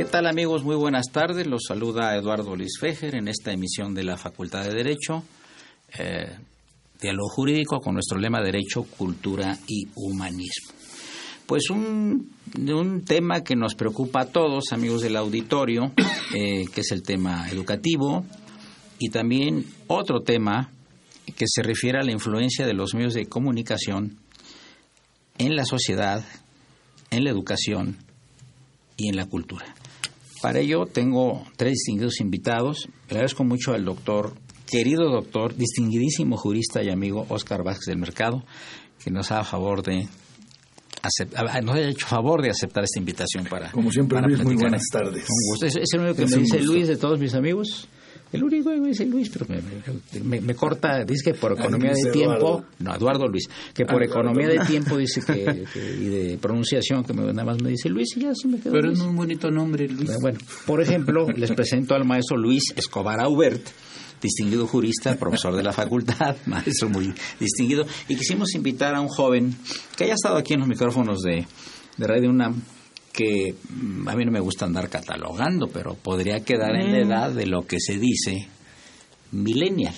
¿Qué tal amigos? Muy buenas tardes. Los saluda Eduardo Luis Fejer en esta emisión de la Facultad de Derecho, eh, Diálogo Jurídico con nuestro lema Derecho, Cultura y Humanismo. Pues un, tema que nos preocupa a todos, amigos del auditorio, eh, que es el tema educativo, y también otro tema que se refiere a la influencia de los medios de comunicación en la sociedad, en la educación y en la cultura. Para ello tengo tres distinguidos invitados. Le agradezco mucho al doctor, querido doctor, distinguidísimo jurista y amigo Oscar Vázquez del Mercado, que nos ha a favor de nos ha hecho favor de aceptar esta invitación para. Como siempre, para Luis, muy buenas tardes. Un gusto. Es, es el único que Es me dice gusto. Luis de todos mis amigos. El único me dice Luis, pero me, me- me corta, dice que por economía Luis de tiempo, no, Eduardo Luis, que por economía de tiempo dice que, que- y de pronunciación, que me- nada más me dice Luis y ya se me quedó Pero Luis. es un bonito nombre, Luis. Bueno, por ejemplo, les presento al maestro Luis Escobar Aubert, distinguido jurista, profesor de la facultad, maestro muy distinguido, y quisimos invitar a un joven que haya estado aquí en los micrófonos de, de Radio UNAM, que mm, a mí no me gusta andar catalogando, pero podría quedar en la edad de lo que se dice millennial.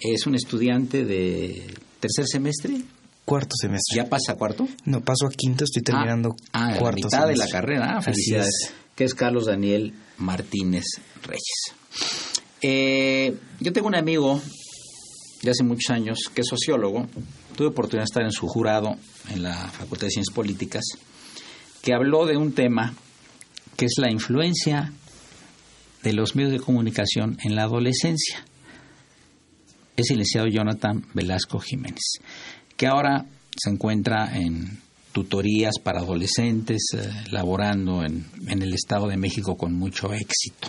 Es un estudiante de tercer semestre, Cuarto semestre. ya pasa a cuarto. No, paso a quinto, estoy terminando Ah, ah, cuarto la mitad de la carrera. Ah, felicidades. es. Que es Carlos Daniel Martínez Reyes. Eh, yo tengo un amigo de hace muchos años que es sociólogo. Tuve oportunidad de estar en su jurado en la Facultad de Ciencias Políticas, que habló de un tema que es la influencia de los medios de comunicación en la adolescencia. Es el licenciado Jonathan Velasco Jiménez, que ahora se encuentra en tutorías para adolescentes, eh, laborando en, en el Estado de México con mucho éxito.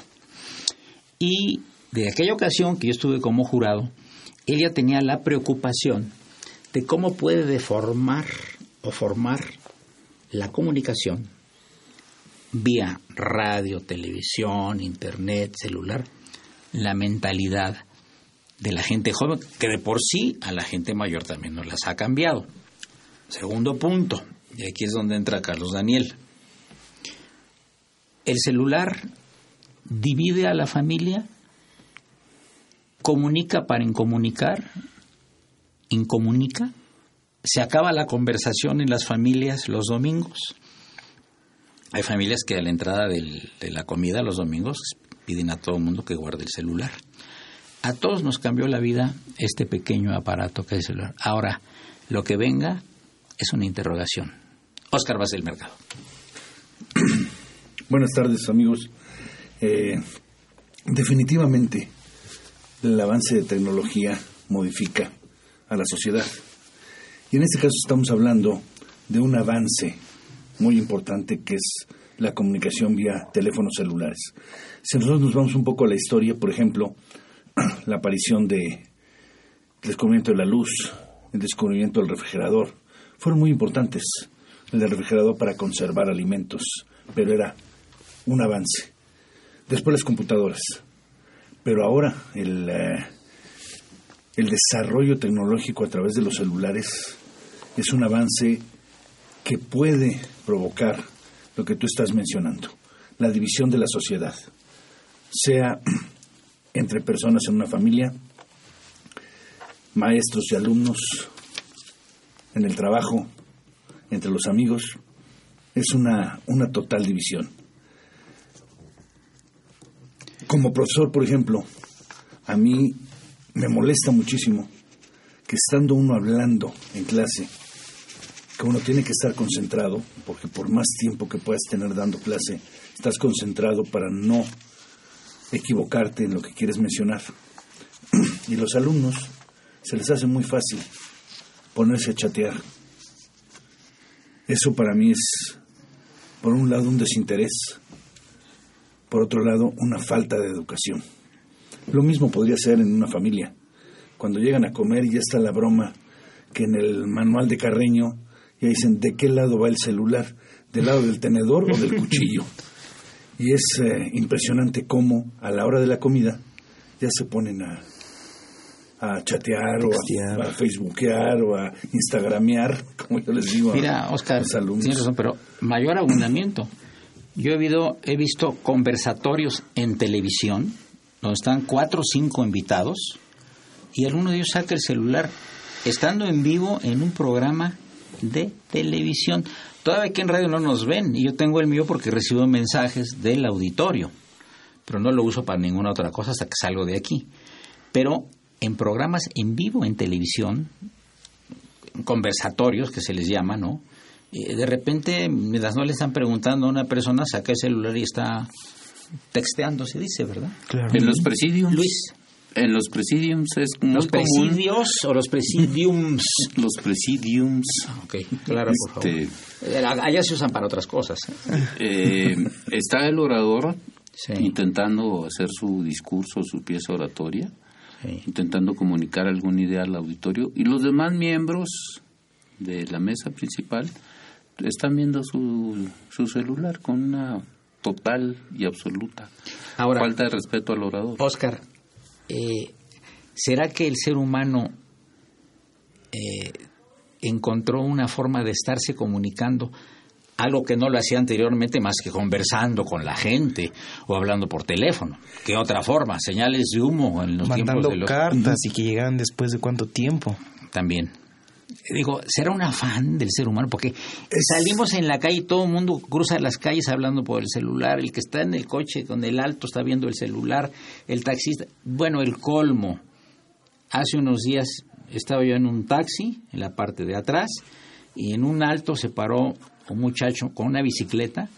Y de aquella ocasión que yo estuve como jurado, él ya tenía la preocupación de cómo puede deformar o formar la comunicación vía radio, televisión, internet, celular, la mentalidad de la gente joven, que de por sí a la gente mayor también nos las ha cambiado. Segundo punto, y aquí es donde entra Carlos Daniel. El celular divide a la familia, comunica para incomunicar, incomunica, se acaba la conversación en las familias los domingos. Hay familias que a la entrada de la comida los domingos piden a todo el mundo que guarde el celular. A todos nos cambió la vida este pequeño aparato que es el celular. Ahora, lo que venga es una interrogación. Oscar Vaz del Mercado. Buenas tardes, amigos. Eh, definitivamente, el avance de tecnología modifica a la sociedad. Y en este caso estamos hablando de un avance muy importante que es la comunicación vía teléfonos celulares. Si nosotros nos vamos un poco a la historia, por ejemplo, la aparición de el descubrimiento de la luz, el descubrimiento del refrigerador, fueron muy importantes. El del refrigerador para conservar alimentos, pero era un avance. Después las computadoras. Pero ahora el, eh, el desarrollo tecnológico a través de los celulares es un avance que puede provocar lo que tú estás mencionando, la división de la sociedad, sea entre personas en una familia, maestros y alumnos, en el trabajo, entre los amigos, es una, una total división. Como profesor, por ejemplo, a mí me molesta muchísimo que estando uno hablando en clase, que uno tiene que estar concentrado, porque por más tiempo que puedas tener dando clase, estás concentrado para no equivocarte en lo que quieres mencionar. Y los alumnos se les hace muy fácil ponerse a chatear. Eso para mí es, por un lado, un desinterés, por otro lado, una falta de educación. Lo mismo podría ser en una familia. Cuando llegan a comer y ya está la broma que en el manual de Carreño ya dicen de qué lado va el celular, del lado del tenedor o del cuchillo. Y es eh, impresionante cómo a la hora de la comida ya se ponen a, a chatear o a, a, facebookear o a instagramear, como yo les digo Mira, a Oscar, los alumnos. tienes razón, pero mayor abundamiento. Yo he, habido, he visto conversatorios en televisión donde están cuatro o cinco invitados y alguno de ellos saca el celular estando en vivo en un programa de televisión. Todavía aquí en radio no nos ven y yo tengo el mío porque recibo mensajes del auditorio, pero no lo uso para ninguna otra cosa hasta que salgo de aquí. Pero en programas en vivo en televisión, conversatorios que se les llama, ¿no? Eh, de repente, mientras no le están preguntando a una persona, saca el celular y está texteando, se dice, ¿verdad? Claro. En los presidiums. Luis. En los presidiums es muy ¿Los común. presidios o los presidiums? Los presidiums. Ok, claro, por favor. Este, Eh, Allá se usan para otras cosas. ¿eh? eh, está el orador Sí. intentando hacer su discurso, su pieza oratoria, Sí. intentando comunicar alguna idea al auditorio y los demás miembros de la mesa principal están viendo su, su celular con una total y absoluta Ahora, falta de respeto al orador. Oscar, eh, ¿será que el ser humano eh, encontró una forma de estarse comunicando? Algo que no lo hacía anteriormente más que conversando con la gente o hablando por teléfono. ¿Qué otra forma? Señales de humo en los Mandando tiempos de los... cartas y que llegaran después de cuánto tiempo. También. Digo, ¿será un afán del ser humano? Porque salimos en la calle y todo el mundo cruza las calles hablando por el celular. El que está en el coche con el alto está viendo el celular. El taxista. Bueno, el colmo. Hace unos días estaba yo en un taxi, en la parte de atrás, y en un alto se paró un muchacho con una bicicleta.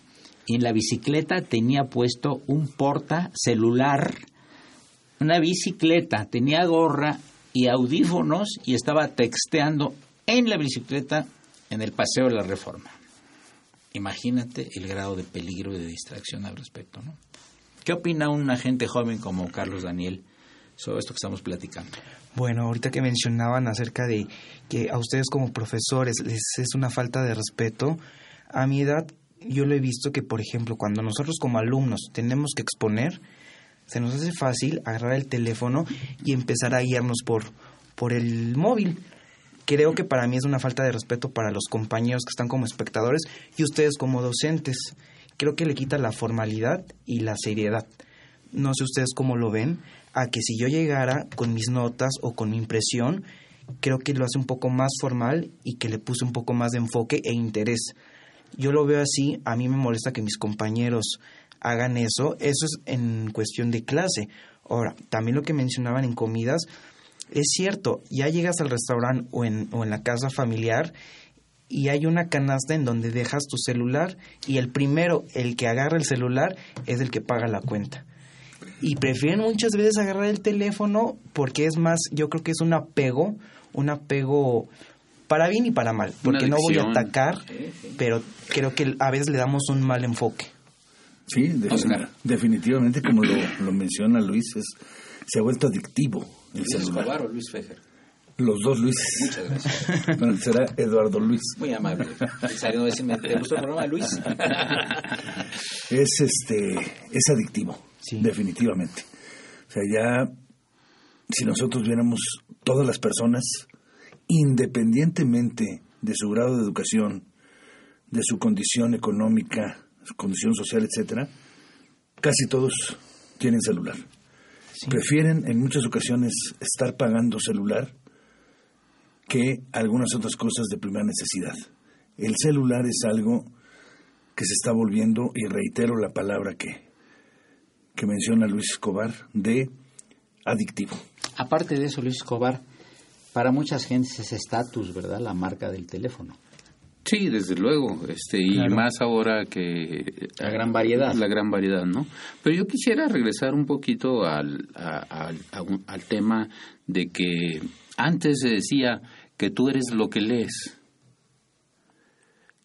Y en la bicicleta tenía puesto un porta celular una bicicleta, tenía gorra y audífonos y estaba texteando en la bicicleta en el paseo de la reforma. Imagínate el grado de peligro y de distracción al respecto, ¿no? ¿Qué opina un agente joven como Carlos Daniel sobre esto que estamos platicando? Bueno, ahorita que mencionaban acerca de que a ustedes como profesores les es una falta de respeto, a mi edad yo lo he visto que, por ejemplo, cuando nosotros como alumnos tenemos que exponer, se nos hace fácil agarrar el teléfono y empezar a guiarnos por, por el móvil. Creo que para mí es una falta de respeto para los compañeros que están como espectadores y ustedes como docentes. Creo que le quita la formalidad y la seriedad. No sé ustedes cómo lo ven, a que si yo llegara con mis notas o con mi impresión, creo que lo hace un poco más formal y que le puse un poco más de enfoque e interés. Yo lo veo así, a mí me molesta que mis compañeros hagan eso, eso es en cuestión de clase. Ahora, también lo que mencionaban en comidas, es cierto, ya llegas al restaurante o en, o en la casa familiar y hay una canasta en donde dejas tu celular y el primero, el que agarra el celular, es el que paga la cuenta. Y prefieren muchas veces agarrar el teléfono porque es más, yo creo que es un apego, un apego para bien y para mal, porque no voy a atacar, pero creo que a veces le damos un mal enfoque. Sí, definitivamente, como lo, lo menciona Luis, es, se ha vuelto adictivo el ¿Luis celular. Escobar o Luis Fejer? Los dos Luises. Muchas gracias. Bueno, será Eduardo Luis. Muy amable. Saliendo de decirme, ¿te gustó el programa, Luis? Es este es adictivo, Sí. definitivamente. O sea, ya si nosotros viéramos todas las personas, independientemente de su grado de educación, de su condición económica, condición social, etcétera, casi todos tienen celular. Prefieren en muchas ocasiones estar pagando celular que algunas otras cosas de primera necesidad. El celular es algo que se está volviendo, y reitero la palabra que, que menciona Luis Escobar, de adictivo. Aparte de eso, Luis Escobar, para muchas gentes es estatus, ¿verdad? La marca del teléfono. Sí, desde luego, este y Claro. más ahora que La gran variedad. la gran variedad, ¿no? Pero yo quisiera regresar un poquito al a- al- a un- al tema de que antes se decía que tú eres lo que lees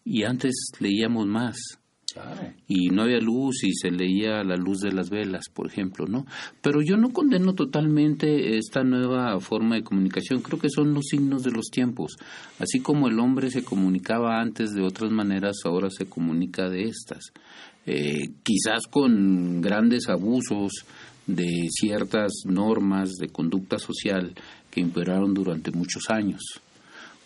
y antes leíamos más Y no había luz y se leía la luz de las velas, por ejemplo, ¿no? Pero yo no condeno totalmente esta nueva forma de comunicación, creo que son los signos de los tiempos. Así como el hombre se comunicaba antes de otras maneras, ahora se comunica de estas. Eh, quizás con grandes abusos de ciertas normas de conducta social que imperaron durante muchos años.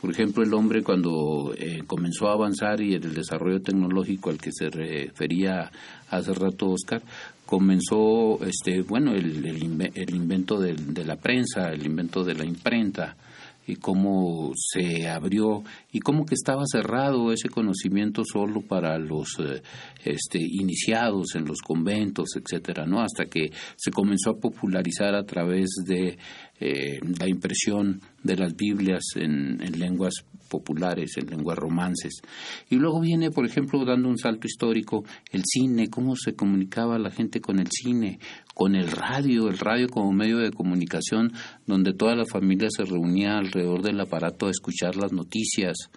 Por ejemplo, el hombre cuando eh, comenzó a avanzar y el desarrollo tecnológico al que se refería hace rato Oscar, comenzó, este, bueno, el, el, el invento del- de, la prensa, el invento de la imprenta y cómo se abrió y cómo que estaba cerrado ese conocimiento solo para los eh, este, iniciados en los conventos, etcétera, ¿no? Hasta que se comenzó a popularizar a través de eh, la impresión de las Biblias en, en lenguas populares, en lenguas romances. Y luego viene, por ejemplo, dando un salto histórico, el cine, cómo se comunicaba la gente con el cine, con el radio, el radio como medio de comunicación, donde toda la familia se reunía alrededor del aparato a escuchar las noticias.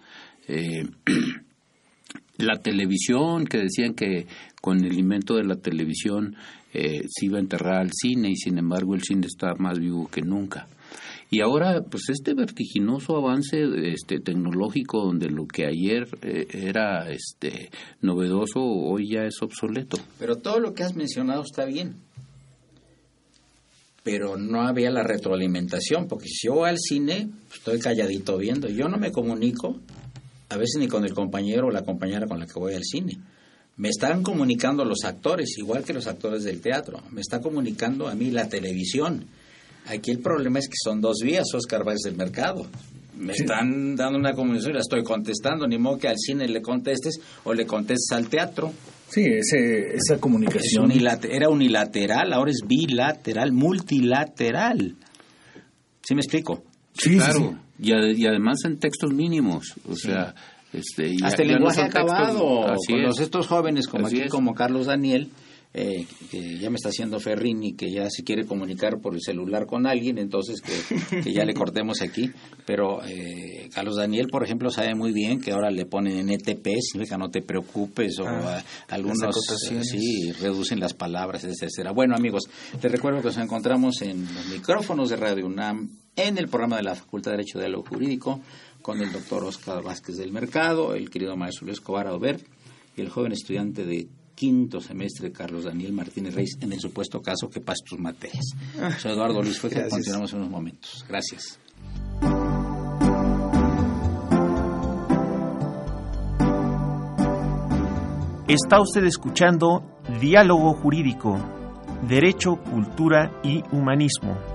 Eh, la televisión, que decían que con el invento de la televisión eh, se iba a enterrar al cine y sin embargo el cine está más vivo que nunca. Y ahora, pues este vertiginoso avance este, tecnológico donde lo que ayer eh, era este, novedoso, hoy ya es obsoleto. Pero todo lo que has mencionado está bien. Pero no había la retroalimentación, porque si yo voy al cine, pues, estoy calladito viendo. Yo no me comunico, a veces ni con el compañero o la compañera con la que voy al cine. Me están comunicando los actores, igual que los actores del teatro. Me está comunicando a mí la televisión. Aquí el problema es que son dos vías, Oscar Valles del mercado. Me están dando una comunicación y la estoy contestando, ni modo que al cine le contestes o le contestes al teatro. Sí, ese, esa Es comunicación. era unilateral, ahora es bilateral, multilateral. ¿Sí me explico? Sí, claro, sí. Y, ade- y además en textos mínimos, o sea, este, ya- Hasta el ya no lenguaje textos- acabado. así con es. los estos jóvenes como Así aquí, es. como Carlos Daniel, eh, que ya me está haciendo Ferrini, que ya se quiere comunicar por el celular con alguien, entonces que, que ya le cortemos aquí. Pero eh, Carlos Daniel, por ejemplo, sabe muy bien que ahora le ponen en ETP, significa no te preocupes, o Ah, eh, algunos eh, sí, reducen las palabras, etcétera. Bueno, amigos, les recuerdo que nos encontramos en los micrófonos de Radio UNAM en el programa de la Facultad de Derecho de Diálogo Jurídico con el doctor Oscar Vázquez del Mercado, el querido maestro Luis Escobar Aubert y el joven estudiante de quinto semestre Carlos Daniel Martínez Reis en el supuesto caso que pase tus materias. Soy Eduardo Luis Gracias. continuamos en unos momentos. Gracias. Está usted escuchando Diálogo Jurídico, Derecho, Cultura y Humanismo.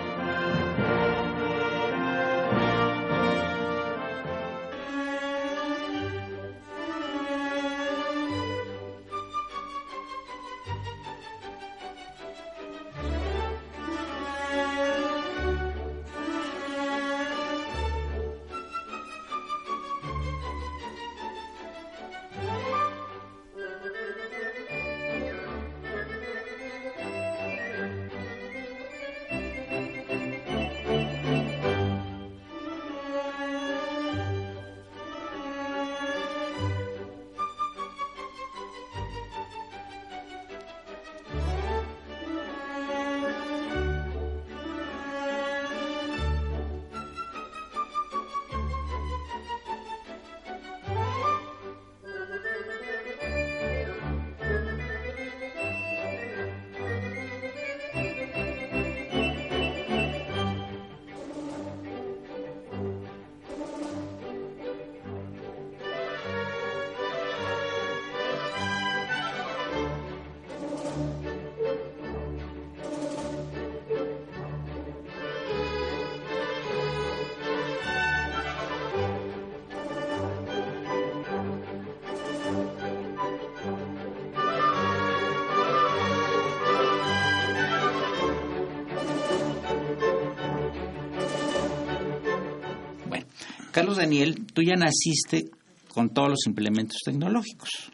Daniel, tú ya naciste con todos los implementos tecnológicos.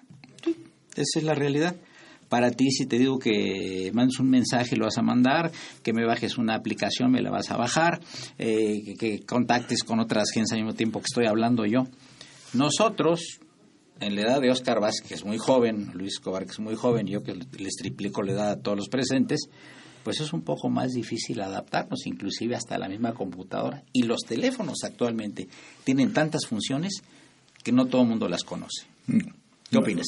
Esa es la realidad. Para ti, si te digo que mandes un mensaje, lo vas a mandar, que me bajes una aplicación, me la vas a bajar, eh, que, contactes con otras agencias al mismo tiempo que estoy hablando yo. Nosotros, en la edad de Oscar Vázquez, que es muy joven, Luis Escobar, que es muy joven, yo que les triplico la edad a todos los presentes, pues es un poco más difícil adaptarnos, inclusive hasta la misma computadora. Y los teléfonos actualmente tienen tantas funciones que no todo el mundo las conoce. ¿Qué opinas?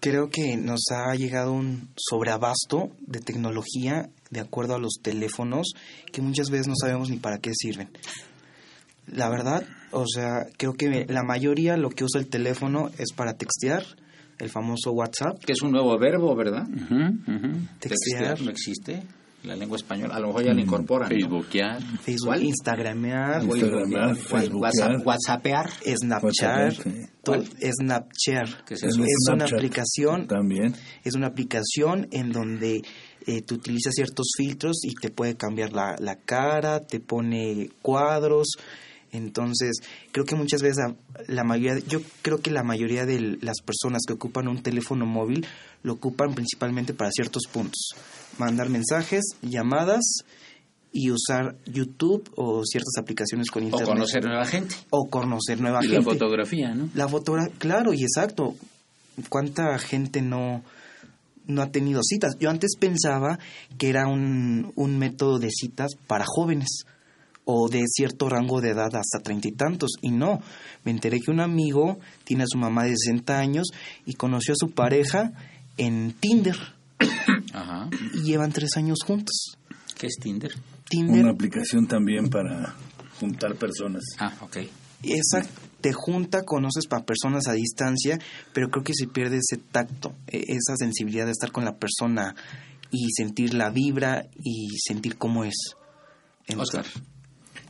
Creo que nos ha llegado un sobreabasto de tecnología de acuerdo a los teléfonos que muchas veces no sabemos ni para qué sirven. La verdad, o sea, creo que la mayoría lo que usa el teléfono es para textear, el famoso WhatsApp. Que es un nuevo verbo, ¿verdad? Ujú, ujú. Textear, no existe. La lengua española, a lo mejor ya la incorporan. ¿no? Facebookear. Facebook, ¿Cuál? Instagramear, Instagramear, Facebookear. WhatsApp, WhatsAppear. Snapchat, Snapchat. ¿Qué es una aplicación, También. es una aplicación en donde eh, tú utilizas ciertos filtros y te puede cambiar la, la cara, te pone cuadros. Entonces, creo que muchas veces la, mayoría, yo creo que la mayoría de las personas que ocupan un teléfono móvil lo ocupan principalmente para ciertos puntos. Mandar mensajes, llamadas y usar YouTube o ciertas aplicaciones con O internet. conocer nueva gente. O conocer nueva Y gente. la fotografía, ¿no? La fotografía, claro, y exacto. ¿Cuánta gente no, no ha tenido citas? Yo antes pensaba que era un, un método de citas para jóvenes o de cierto rango de edad hasta treinta y tantos. Y no, me enteré que un amigo tiene a su mamá de 60 años y conoció a su pareja en Tinder Ajá. y llevan tres años juntos. ¿Qué es Tinder? Tinder, Una aplicación también para juntar personas. Ah, ok. esa te junta, conoces para personas a distancia, pero creo que se pierde ese tacto, e- esa sensibilidad de estar con la persona y sentir la vibra y sentir cómo es. Entonces, Oscar.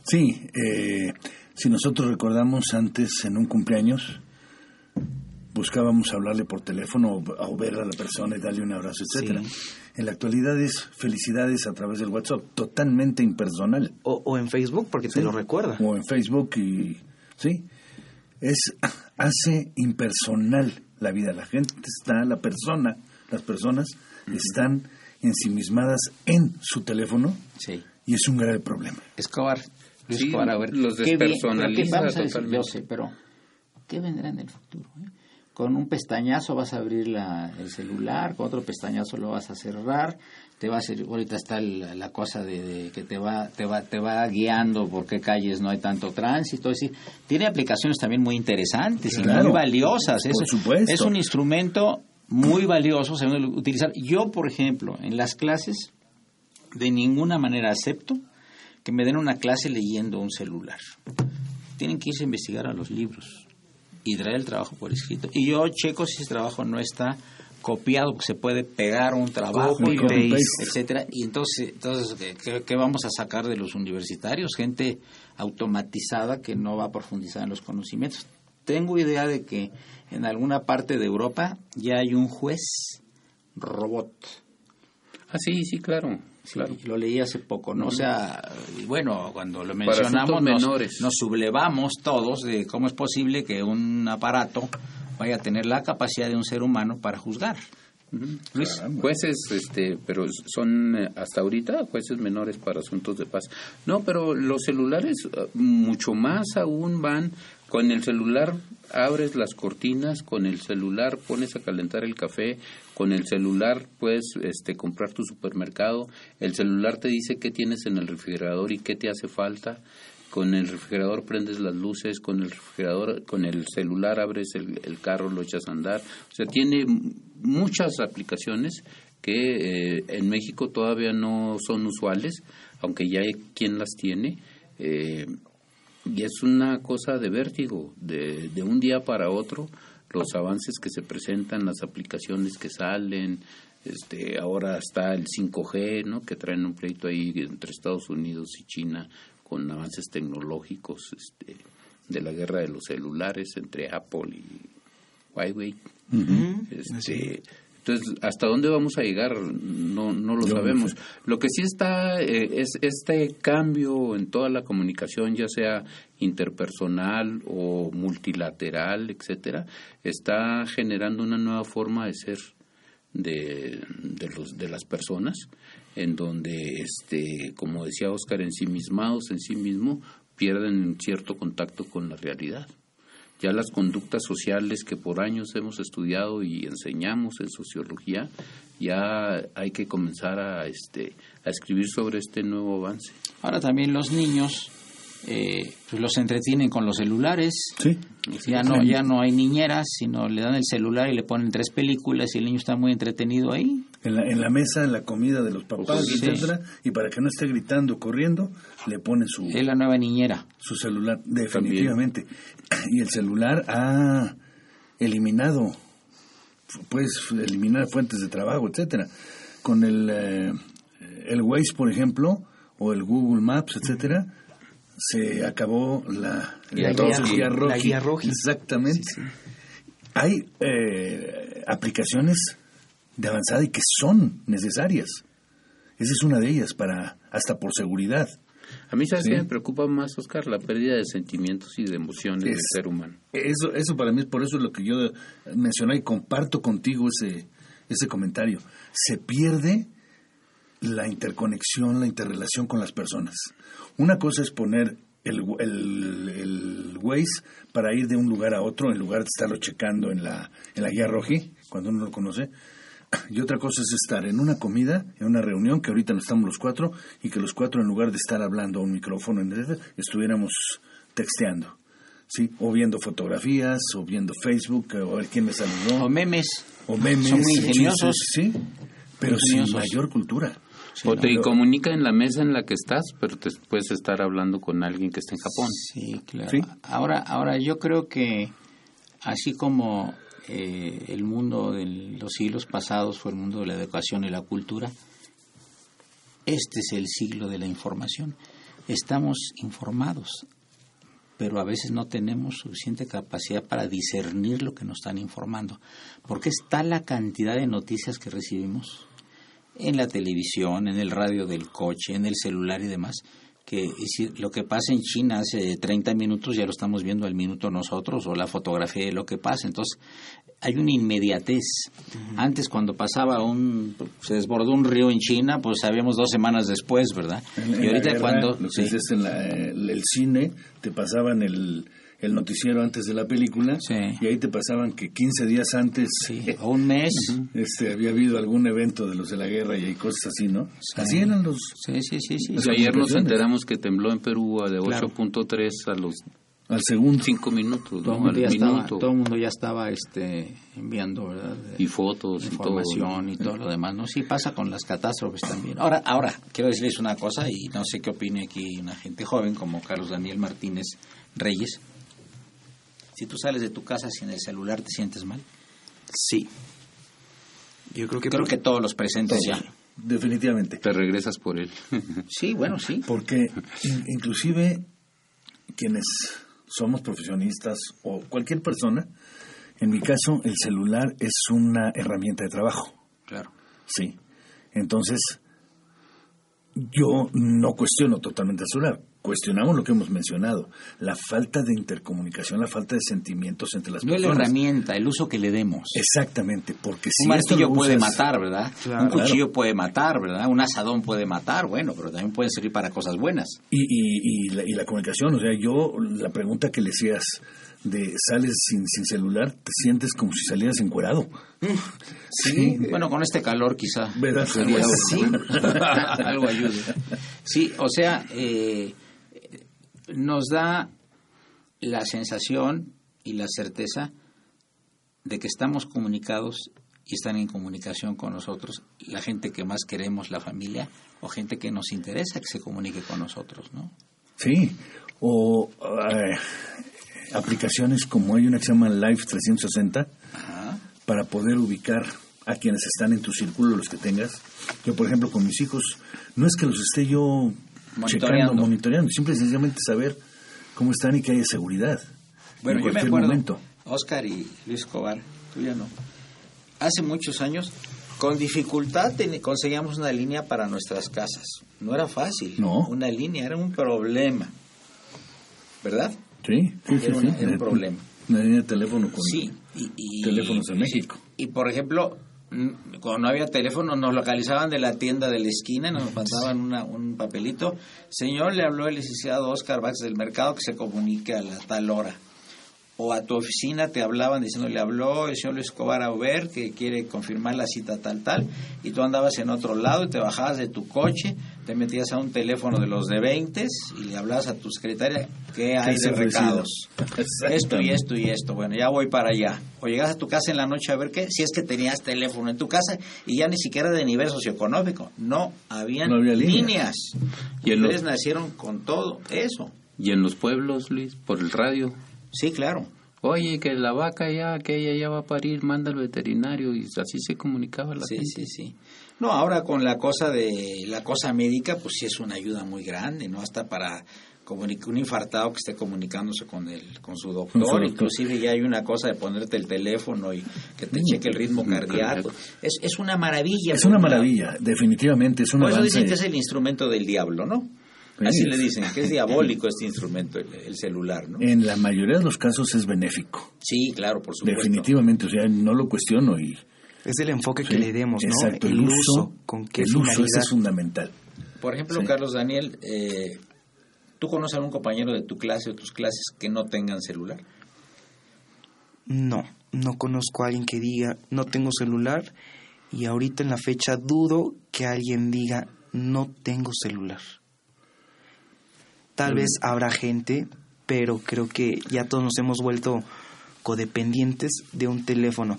Sí, eh, si nosotros recordamos antes en un cumpleaños, buscábamos hablarle por teléfono o, ver a la persona y darle un abrazo, etcétera. En la actualidad es felicidades a través del WhatsApp, totalmente impersonal. O, o en Facebook, porque te Sí. lo recuerda. O en Facebook y sí, es hace impersonal la vida. La gente está, la persona, las personas están ensimismadas en su teléfono Sí. y es un grave problema. Escobar. Luis Sí, a ver. los bien, totalmente. Yo sé, pero ¿qué vendrá en el futuro? eh? Con un pestañazo vas a abrir la- el celular, con otro pestañazo lo vas a cerrar, te va a hacer, ahorita está el- la cosa de, de que te va, te va, te va guiando por qué calles no hay tanto tránsito, es decir, tiene aplicaciones también muy interesantes y muy valiosas. por es, supuesto. es un instrumento muy valioso, se utilizar. Yo, por ejemplo, en las clases, de ninguna manera acepto que me den una clase leyendo un celular. Tienen que irse a investigar a los libros. y traer el trabajo por escrito. Y yo checo si ese trabajo no está copiado, se puede pegar un trabajo, y paste. etcétera. Y entonces, entonces ¿qué- ¿qué, qué vamos a sacar de los universitarios? Gente automatizada que no va a profundizar en los conocimientos. Tengo idea de que en alguna parte de Europa ya hay un juez robot. Ah, sí, sí, claro, claro. Lo leí hace poco, ¿no? O sea, y bueno, cuando lo mencionamos nos, menores. nos sublevamos todos de cómo es posible que un aparato vaya a tener la capacidad de un ser humano para juzgar. Luis, jueces, este, pero son eh, hasta ahorita jueces menores para asuntos de paz. No, pero los celulares eh, mucho más aún van con el celular abres las cortinas, con el celular pones a calentar el café, con el celular puedes este comprar tu supermercado, el celular te dice qué tienes en el refrigerador y qué te hace falta. Con el refrigerador prendes las luces, con el refrigerador, con el celular abres el, el carro, lo echas a andar. O sea, tiene muchas aplicaciones que eh, en México todavía no son usuales, aunque ya hay quien las tiene. Eh, y es una cosa de vértigo, de, de un día para otro, los avances que se presentan, las aplicaciones que salen, este, ahora está el 5G, ¿no? que traen un pleito ahí entre Estados Unidos y China con avances tecnológicos este, de la guerra de los celulares entre Apple y Huawei. Este, entonces, ¿hasta dónde vamos a llegar? No, no lo Yo no sabemos. sé. Lo que sí está eh, es este cambio en toda la comunicación, ya sea interpersonal o multilateral, etcétera, está generando una nueva forma de ser de, de, los, de las personas, en donde, este, como decía Oscar, ensimismados en sí mismo, pierden cierto contacto con la realidad. Ya las conductas sociales que por años hemos estudiado y enseñamos en sociología, ya hay que comenzar a, este, a escribir sobre este nuevo avance. Ahora también los niños eh, pues los entretienen con los celulares. Sí. Ya no, ya no hay niñeras, sino le dan el celular y le ponen tres películas y el niño está muy entretenido ahí. En la, en la mesa, en la comida de los papás, Sí. etcétera, y para que no esté gritando, corriendo, le ponen su, Es la nueva niñera. su celular, definitivamente. Y el celular ha eliminado, puedes eliminar fuentes de trabajo, etcétera. Con el, eh, el Waze, por ejemplo, o el Google Maps, etcétera, se acabó la, La guía- la guía roji. Exactamente. Hay eh, aplicaciones de avanzada y que son necesarias. Esa es una de ellas, para hasta por seguridad. A mí, ¿sabes Sí. qué me preocupa más, Oscar? La pérdida de sentimientos y de emociones del ser humano. Eso, eso para mí es por eso es lo que yo mencioné y comparto contigo ese, ese comentario. Se pierde la interconexión, la interrelación con las personas. Una cosa es poner el, el, el Waze para ir de un lugar a otro en lugar de estarlo checando en la, en la guía roji, cuando uno lo conoce. Y otra cosa es estar en una comida, en una reunión, que ahorita no estamos los cuatro, y que los cuatro en lugar de estar hablando a un micrófono, estuviéramos texteando. ¿sí? O viendo fotografías, o viendo Facebook, o a ver quién me saludó. O memes. O memes. Son muy ingeniosos. Sí, pero sin mayor cultura. O te comunica en la mesa en la que estás, pero te puedes estar hablando con alguien que está en Japón. Sí, claro. Sí. Ahora, ahora yo creo que así como eh, el mundo de los siglos pasados fue el mundo de la educación y la cultura, este es el siglo de la información. Estamos informados, pero a veces no tenemos suficiente capacidad para discernir lo que nos están informando, porque está la cantidad de noticias que recibimos en la televisión, en el radio del coche, en el celular y demás, que decir, lo que pasa en China hace 30 minutos ya lo estamos viendo al minuto nosotros, o la fotografía de lo que pasa. Entonces, hay una inmediatez. Antes, cuando pasaba un, se desbordó un río en China, pues sabíamos dos semanas después, ¿verdad? En- en y la ahorita guerra, cuando... lo que sí. dices en la- el, el cine, te pasaban el, el noticiero antes de la película, Sí. y ahí te pasaban que 15 días antes Sí, o un mes. este, había habido algún evento de los de la guerra y hay cosas así, ¿no? Así eran los... Sí, sí, sí, sí. Ayer nos enteramos que tembló en Perú a de Claro. 8.3 a los Al segundo. 5 minutos, Todo el ¿no? mundo al ya estaba, minuto. todo el mundo ya estaba este, enviando, ¿verdad? De- Y fotos y todo. información y todo lo demás, ¿no? Sí pasa con las catástrofes también. Ahora, ahora, quiero decirles una cosa y no sé qué opine aquí una gente joven como Carlos Daniel Martínez Reyes. Si tú sales de tu casa sin el celular, ¿te sientes mal? Sí. Yo creo que... Creo que todos los presentes ya. Definitivamente. Te regresas por él. Sí, bueno, sí. Porque in- inclusive quienes somos profesionistas o cualquier persona, en mi caso el celular es una herramienta de trabajo. Claro. Sí. Entonces, yo no cuestiono totalmente el celular. Cuestionamos lo que hemos mencionado, la falta de intercomunicación, la falta de sentimientos entre las No es la personas. herramienta, el uso que le demos. Exactamente, porque si un martillo lo puede usas- matar, ¿verdad? Claro. un cuchillo puede matar, ¿verdad? Un asadón puede matar, bueno, pero también pueden servir para cosas buenas. Y, y, y, la, y la comunicación, o sea, yo, la pregunta que le hacías de sales sin, sin celular, te sientes como si salieras encuerado. Sí. Bueno, con este calor quizá. ¿Verdad? Sería sí. algo ayude. Sí, o sea, eh, nos da la sensación y la certeza de que estamos comunicados y están en comunicación con nosotros la gente que más queremos, la familia, o gente que nos interesa que se comunique con nosotros, ¿no? Sí, o eh, aplicaciones como hay una que se llama Live 360 para poder ubicar a quienes están en tu círculo, los que tengas. Yo, por ejemplo, con mis hijos, no es que los esté yo checando, Monitoreando. monitoreando, simple y sencillamente saber cómo están y que haya seguridad Bueno, en yo me acuerdo, momento. Oscar y Luis Escobar, tú ya no. Hace muchos años, con dificultad conseguíamos una línea para nuestras casas. No era fácil. No. Una línea era un problema. ¿Verdad? Sí. Era una- sí. era un problema. Una línea de teléfono con Sí. Y, y- teléfonos en México. Y, por ejemplo, cuando no había teléfono, nos localizaban de la tienda de la esquina, nos mandaban una- un papelito. Señor, le habló el licenciado Oscar Bax del mercado que se comunique a la tal hora. O a tu oficina te hablaban diciendo, le habló el señor Luis Escobar Auber que quiere confirmar la cita tal, tal. Y tú andabas en otro lado y te bajabas de tu coche, te metías a un teléfono de los de 20 y le hablabas a tu secretaria qué hay de recados. Esto y esto y esto. Bueno, ya voy para allá. O llegas a tu casa en la noche a ver qué, si es que tenías teléfono en tu casa y ya ni siquiera de nivel socioeconómico. No habían No había línea. líneas. Y Ustedes nacieron con todo eso. Y en los pueblos, Luis, por el radio. Sí, claro. Oye, que la vaca ya, que ella ya va a parir, manda al veterinario y así se comunicaba la Sí, gente. sí, sí. No, ahora con la cosa de la cosa médica, pues sí es una ayuda muy grande, ¿no? Hasta para un infartado que esté comunicándose con el con su doctor, Con su doctor. inclusive ya hay una cosa de ponerte el teléfono y que te cheque el ritmo cardíaco. Es, es una maravilla. Es una maravilla, definitivamente, es un Por eso dicen que es el instrumento del diablo, ¿no? Sí. Así le dicen, que es diabólico este instrumento, el, el celular, ¿no? En la mayoría de los casos es benéfico, Sí, claro, por supuesto. definitivamente, o sea, no lo cuestiono y Es el enfoque que le demos, ¿no? Exacto, el, uso, con qué el uso ese es fundamental. Por ejemplo, Sí. Carlos Daniel, eh, ¿tú conoces a algún compañero de tu clase o tus clases que no tengan celular? No, no conozco a alguien que diga no tengo celular y ahorita en la fecha dudo que alguien diga no tengo celular. Tal vez habrá gente, pero creo que ya todos nos hemos vuelto codependientes de un teléfono.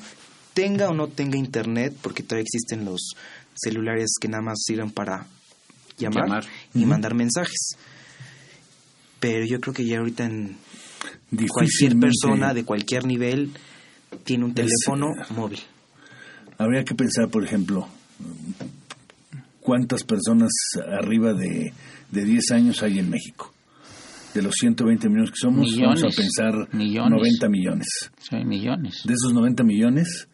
Tenga o no tenga internet, porque todavía existen los celulares que nada más sirven para llamar, Llamar. y mandar mensajes. Pero yo creo que ya ahorita en cualquier persona de cualquier nivel tiene un teléfono móvil. Habría que pensar, por ejemplo, cuántas personas arriba de, de 10 años hay en México. De los 120 millones que somos, vamos a pensar millones. 90 millones. Sí, millones. De esos 90 millones,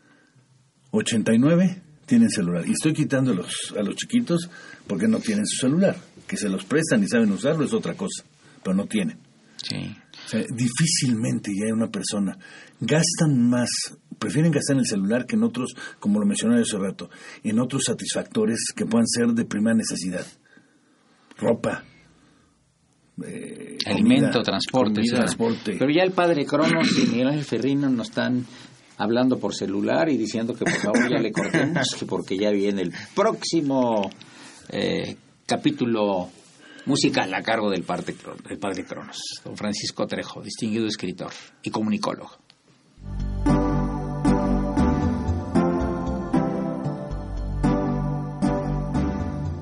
89 tienen celular. Y estoy quitando a los, a los chiquitos porque no tienen su celular. Que se los prestan y saben usarlo es otra cosa, pero no tienen. Sí. O sea, difícilmente ya hay una persona. Gastan más, prefieren gastar en el celular que en otros, como lo mencionaba hace rato, en otros satisfactores que puedan ser de primera necesidad. Ropa. eh, Alimento, comida, transporte, comida, transporte. Pero ya el padre Cronos y Miguel Ángel Ferrino nos están hablando por celular y diciendo que por favor ya le cortemos, que porque ya viene el próximo eh, capítulo musical a cargo del padre, padre Cronos, don Francisco Trejo, distinguido escritor y comunicólogo.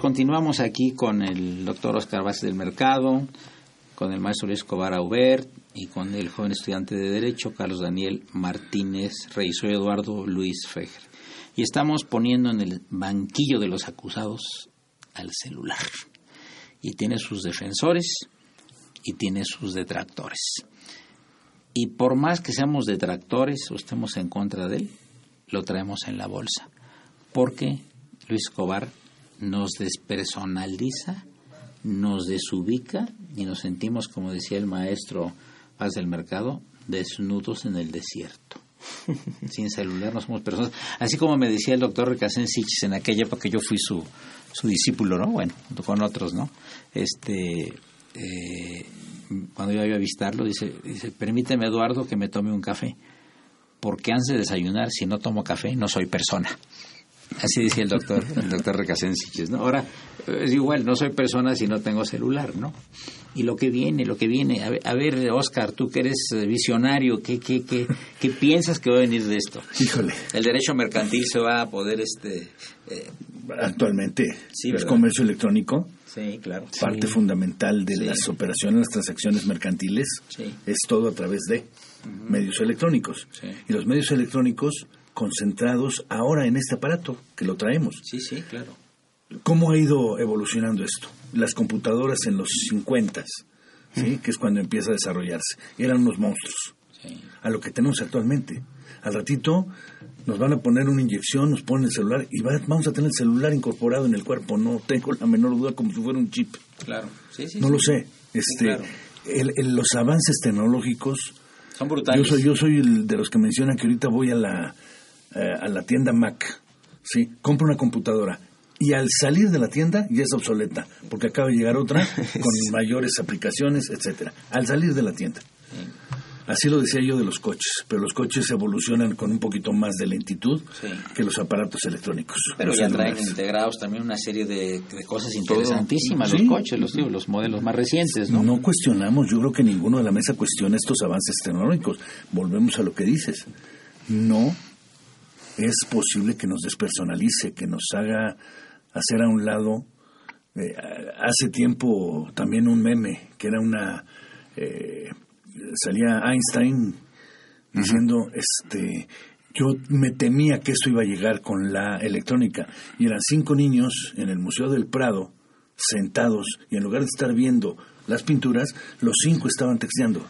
Continuamos aquí con el doctor Oscar Vázquez del Mercado, con el maestro Luis Escobar Aubert y con el joven estudiante de Derecho Carlos Daniel Martínez Rey. Eduardo Luis Fejer. Y estamos poniendo en el banquillo de los acusados al celular. Y tiene sus defensores y tiene sus detractores. Y por más que seamos detractores o estemos en contra de él, lo traemos en la bolsa. Porque Luis Escobar nos despersonaliza, nos desubica y nos sentimos, como decía el maestro Paz del Mercado, desnudos en el desierto. Sin celular no somos personas. Así como me decía el doctor Recasén Sichis en aquella época que yo fui su, su discípulo, ¿no? Bueno, junto con otros, ¿no? Este, eh, cuando yo iba a visitarlo, dice, dice, permíteme Eduardo que me tome un café, porque antes de desayunar, si no tomo café, no soy persona. Así decía el doctor, el doctor Recasensiches, ¿no? Ahora, es igual, no soy persona si no tengo celular, ¿no? Y lo que viene, lo que viene, a ver, a ver Oscar, tú que eres visionario, ¿qué, qué, qué, ¿qué piensas que va a venir de esto? Híjole. El derecho mercantil se va a poder, este... Eh, Actualmente Sí, ¿verdad? comercio electrónico, sí, claro. parte fundamental de Sí. las operaciones, las transacciones mercantiles, Sí. es todo a través de medios electrónicos. Sí. Y los medios electrónicos concentrados ahora en este aparato que lo traemos. Sí, sí, claro. ¿Cómo ha ido evolucionando esto? Las computadoras en los 50, ¿sí? que es cuando empieza a desarrollarse, eran unos monstruos. Sí. A lo que tenemos actualmente. Al ratito nos van a poner una inyección, nos ponen el celular y va- vamos a tener el celular incorporado en el cuerpo. No tengo la menor duda como si fuera un chip. Claro. Sí, sí, No sí. lo sé. Este, claro. el- el- los avances tecnológicos Son yo brutales. soy, yo soy el de los que mencionan que ahorita voy a la, eh, a la tienda Mac, ¿sí? Compro una computadora y al salir de la tienda ya es obsoleta, porque acaba de llegar otra con mayores aplicaciones, etcétera. Al salir de la tienda. Así lo decía yo de los coches, pero los coches evolucionan con un poquito más de lentitud Sí. que los aparatos electrónicos. Pero ya traen integrados también una serie de, de cosas interesantísimas, Sí. los coches, los, digo, los modelos más recientes, ¿no? No cuestionamos, yo creo que ninguno de la mesa cuestiona estos avances tecnológicos. Volvemos a lo que dices. No es posible que nos despersonalice, que nos haga hacer a un lado. eh, hace tiempo también un meme que era una. eh, salía Einstein diciendo: este Yo me temía que esto iba a llegar con la electrónica. Y eran cinco niños en el Museo del Prado sentados y en lugar de estar viendo las pinturas, los cinco estaban texteando,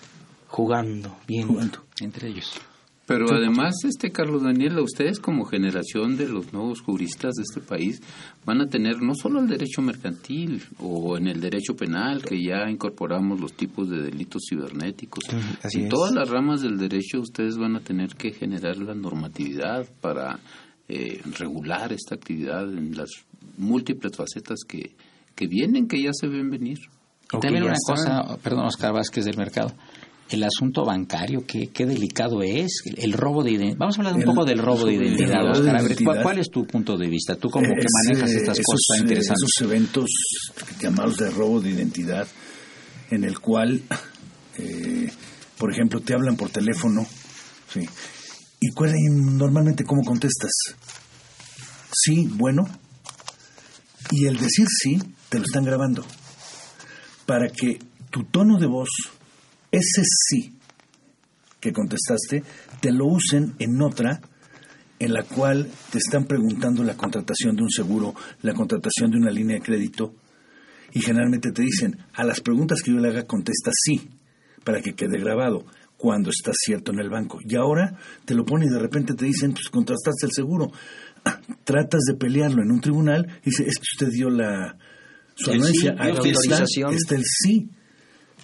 Jugando, viendo. jugando. Entre ellos. Pero además, este Carlos Daniel, ustedes como generación de los nuevos juristas de este país van a tener no solo el derecho mercantil o en el derecho penal, que ya incorporamos los tipos de delitos cibernéticos. así en es. todas las ramas del derecho ustedes van a tener que generar la normatividad para eh, regular esta actividad en las múltiples facetas que, que vienen, que ya se ven venir. También una cosa, perdón, Oscar Vázquez del mercado, el asunto bancario, qué, qué delicado es, el robo de identidad. Vamos a hablar un El- poco del robo de identidad, robo de Oscar. A ver, identidad. ¿cuál, cuál es tu punto de vista? Tú como que Es, manejas eh, estas esos, cosas eh, interesantes. Esos eventos llamados de robo de identidad, en el cual, eh, por ejemplo, te hablan por teléfono, ¿sí? ¿Y cuál, y normalmente cómo contestas? Sí, bueno. Y el decir sí, te lo están grabando. Para que tu tono de voz, ese sí que contestaste, te lo usen en otra en la cual te están preguntando la contratación de un seguro, la contratación de una línea de crédito, y generalmente te dicen, a las preguntas que yo le haga contesta sí, para que quede grabado cuando estás cierto en el banco. Y ahora te lo ponen y de repente te dicen, pues contrataste el seguro. Tratas de pelearlo en un tribunal y dice, es que usted dio la su anuencia, sí, está, está el sí.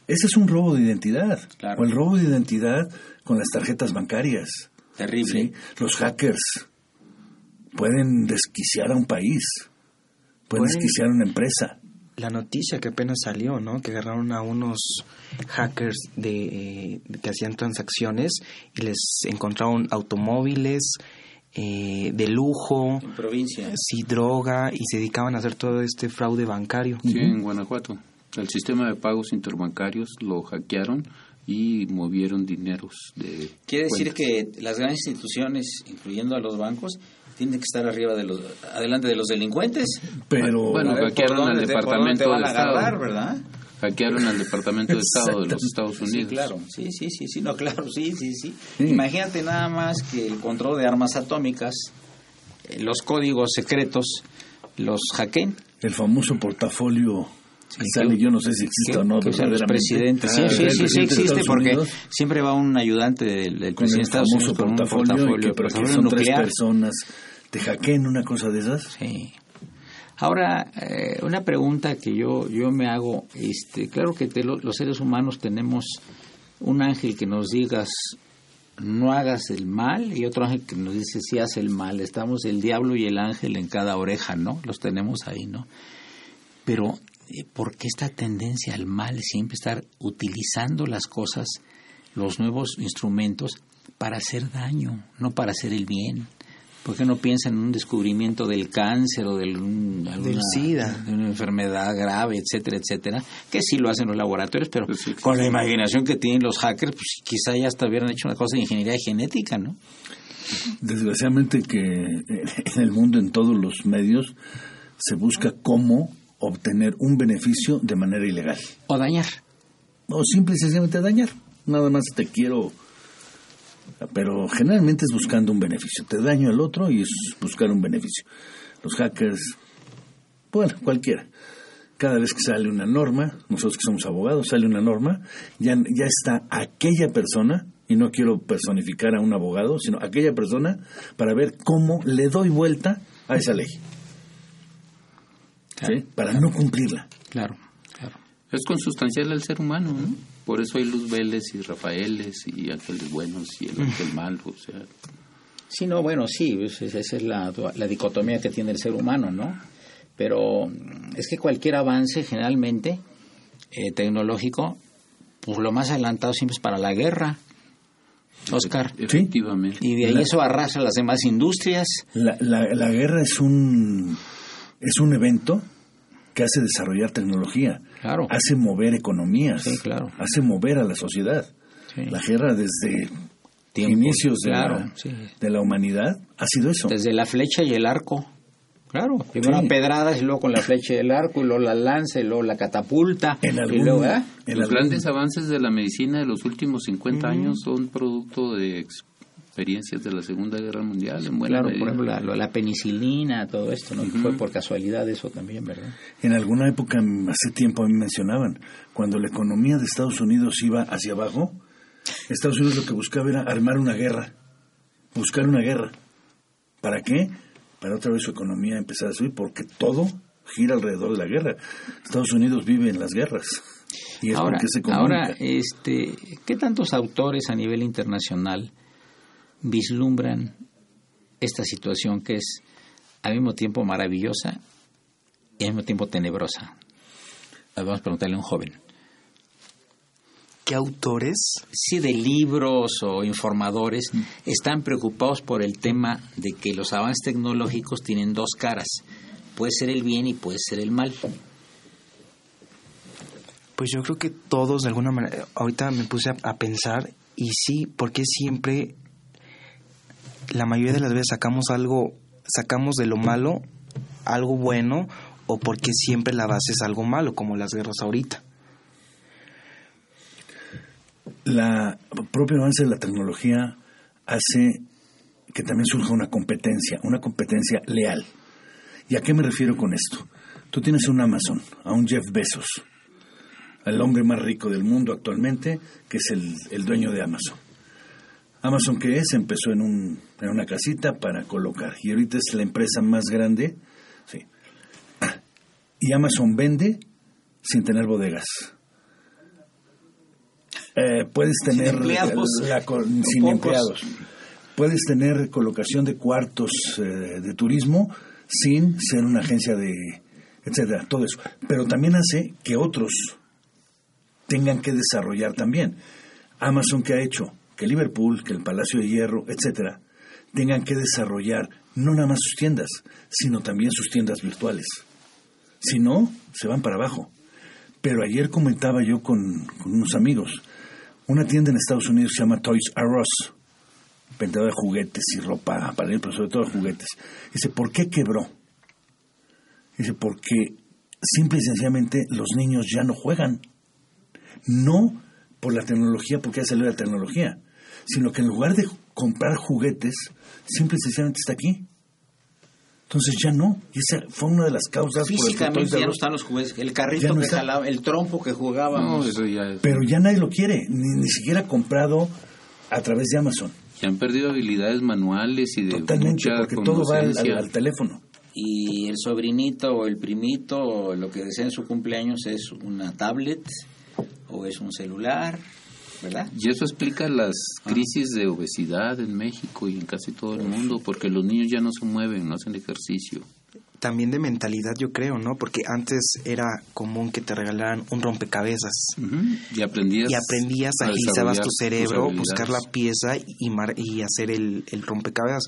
Ese es un robo de identidad. Claro. O el robo de identidad con las tarjetas bancarias. Terrible. ¿sí? Los hackers pueden desquiciar a un país, pueden Pueden- desquiciar a una empresa. La noticia que apenas salió, ¿no? Que agarraron a unos hackers de, eh, que hacían transacciones y les encontraron automóviles eh, de lujo, En provincia. sí, droga y se dedicaban a hacer todo este fraude bancario. Sí, en Guanajuato. El sistema de pagos interbancarios lo hackearon y movieron dineros de Quiere decir cuentas. que las grandes instituciones, incluyendo a los bancos, tienen que estar arriba de los, adelante de los delincuentes. Pero Bueno, ver, hackearon ¿por al Departamento de a agarrar, Estado. ¿verdad? hackearon al Departamento de Estado de los Estados Unidos. Sí, claro, sí, sí, sí, sí, no, claro, sí, sí, sí. Sí. Imagínate nada más que el control de armas atómicas, eh, los códigos secretos, los hackeen. el famoso portafolio Sí, sale, yo no sé si existe que- o no que los presidentes. Sí, Ah, sí, sí, sí, existe porque Unidos siempre va un ayudante del, del presidente de Estados famoso Unidos con un portafolio, y que, pero que son tres personas, te hackeen una cosa de esas. Sí. Ahora, eh, una pregunta que yo, yo me hago, este, claro que te lo- los seres humanos tenemos un ángel que nos digas no hagas el mal y otro ángel que nos dice si haz el mal. Estamos el diablo y el ángel en cada oreja, ¿no? Los tenemos ahí, ¿no? Pero, ¿por qué esta tendencia al mal siempre estar utilizando las cosas, los nuevos instrumentos, para hacer daño, no para hacer el bien? ¿Por qué no piensan en un descubrimiento del cáncer o del, un- alguna- SIDA. de una enfermedad grave, etcétera, etcétera? Que sí lo hacen los laboratorios, pero Pues sí. con la imaginación que tienen los hackers, pues quizá ya hasta hubieran hecho una cosa de ingeniería genética, ¿no? Desgraciadamente que en el mundo, en todos los medios, se busca cómo obtener un beneficio de manera ilegal. O dañar. O simple y sencillamente dañar. Nada más te quiero... Pero generalmente es buscando un beneficio. Te daño al otro y es buscar un beneficio. Los hackers, bueno, cualquiera. Cada vez que sale una norma, nosotros que somos abogados, sale una norma, ya, ya está aquella persona, y no quiero personificar a un abogado, sino aquella persona para ver cómo le doy vuelta a esa ley. ¿Sí? Para no cumplirla. Claro, claro. Es consustancial al ser humano, ¿no? Por eso hay Luz Vélez y Rafaeles y ángeles buenos y el ángel malo, o sea, Sí, no, bueno, sí, pues, esa es la, la dicotomía que tiene el ser humano, ¿no? Pero mm, es que cualquier avance generalmente eh, tecnológico, pues lo más adelantado siempre es para la guerra, Oscar. efectivamente. Y de ahí La- eso arrasa las demás industrias. La, la, la guerra es un, es un evento que hace desarrollar tecnología, Claro. hace mover economías, Sí, claro. hace mover a la sociedad. Sí. La guerra desde inicios de, claro, la, sí. de la humanidad ha sido eso. Desde la flecha y el arco. Claro, primero Sí. pedradas y luego con la flecha y el arco, y luego la lanza, y luego la catapulta. En y algún, luego, ¿eh? en Los algún- grandes avances de la medicina de los últimos 50 años son producto de experiencias de la Segunda Guerra Mundial, en buena Claro, medida. por ejemplo, la, la penicilina, todo esto, ¿no? Fue por casualidad eso también, ¿verdad? En alguna época, hace tiempo, a mí mencionaban, cuando la economía de Estados Unidos iba hacia abajo, Estados Unidos lo que buscaba era armar una guerra, buscar una guerra. ¿Para qué? Para otra vez su economía empezar a subir, porque todo gira alrededor de la guerra. Estados Unidos vive en las guerras. Y es ahora, porque se comunica. ahora, este, ¿qué tantos autores a nivel internacional vislumbran esta situación que es al mismo tiempo maravillosa y al mismo tiempo tenebrosa. Vamos a preguntarle a un joven. ¿Qué autores? Sí, de libros o informadores están preocupados por el tema de que los avances tecnológicos tienen dos caras. Puede ser el bien y puede ser el mal. Pues yo creo que todos de alguna manera, ahorita me puse a, a pensar y sí, porque siempre, la mayoría de las veces sacamos algo, sacamos de lo malo algo bueno o porque siempre la base es algo malo, como las guerras ahorita. La propio avance de la tecnología hace que también surja una competencia, una competencia leal. ¿Y a qué me refiero con esto? Tú tienes un Amazon, a un Jeff Bezos, el hombre más rico del mundo actualmente, que es el, el dueño de Amazon. Amazon, ¿qué es? Empezó en, un, en una casita para colocar y ahorita es la empresa más grande. Sí. Y Amazon vende sin tener bodegas. Eh, puedes tener Sin empleados. la sin empleados. Puedes tener colocación de cuartos eh, de turismo sin ser una agencia de etcétera, todo eso. Pero también hace que otros tengan que desarrollar también. Amazon que ha hecho que Liverpool, que el Palacio de Hierro, etcétera, tengan que desarrollar no nada más sus tiendas, sino también sus tiendas virtuales. Si no, se van para abajo. Pero ayer comentaba yo con, unos amigos, una tienda en Estados Unidos se llama Toys R Us, vendedora de juguetes y ropa para él, pero sobre todo juguetes. Dice, ¿por qué quebró? Dice, porque simple y sencillamente los niños ya no juegan. No por la tecnología, porque ya salió la tecnología, sino que en lugar de comprar juguetes, simple y sencillamente está aquí. Entonces ya no. Y esa fue una de las causas por las que Toys Físicamente R ya no están los juguetes. El carrito no que está. jalaba, el trompo que jugábamos. No, eso ya es- Pero ya nadie lo quiere, ni, ni siquiera comprado a través de Amazon. ya han perdido habilidades manuales y de Totalmente, mucha porque todo va al, al- al teléfono. y el sobrinito o el primito o lo que desea en su cumpleaños es una tablet o es un celular, ¿verdad? Y eso explica las crisis de obesidad en México y en casi todo el mundo, porque los niños ya no se mueven, no hacen ejercicio. También de mentalidad, yo creo, ¿no? Porque antes era común que te regalaran un rompecabezas. Y aprendías, Y aprendías, agilizabas tu cerebro, buscar la pieza y, mar- y hacer el, el rompecabezas.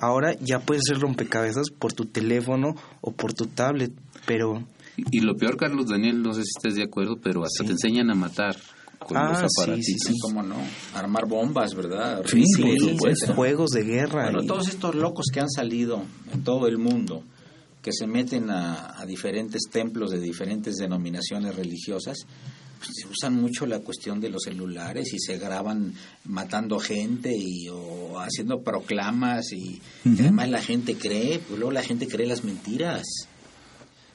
Ahora ya puedes hacer rompecabezas por tu teléfono o por tu tablet, pero Y, lo peor, Carlos Daniel, no sé si estés de acuerdo, pero hasta te enseñan a matar con Ah, los sí, aparatitos. sí, sí. ¿Cómo no? Armar bombas, ¿verdad? Sí, por juegos de guerra. Bueno, y- todos estos locos que han salido en todo el mundo, que se meten a, a diferentes templos de diferentes denominaciones religiosas, pues, se usan mucho la cuestión de los celulares y se graban matando gente y o haciendo proclamas y, y Ujú. además la gente cree, pues luego la gente cree las mentiras.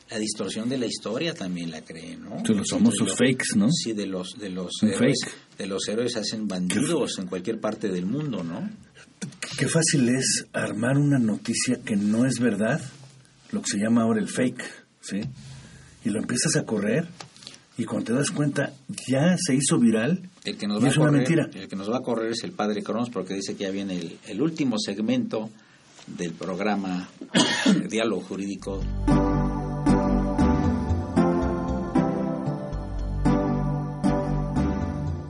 La distorsión de la historia también la cree, ¿no? Famosos de fakes, ¿no? Sí, de los de los Un héroes, fake. de los héroes hacen bandidos en cualquier parte del mundo, ¿no? Qué fácil es armar una noticia que no es verdad, lo que se llama ahora el fake, ¿sí? Y lo empiezas a correr y cuando te das cuenta ya se hizo viral El que nos y va es a una correr, mentira. el que nos va a correr es el padre Cronos porque dice que ya viene el, el último segmento del programa Diálogo Jurídico.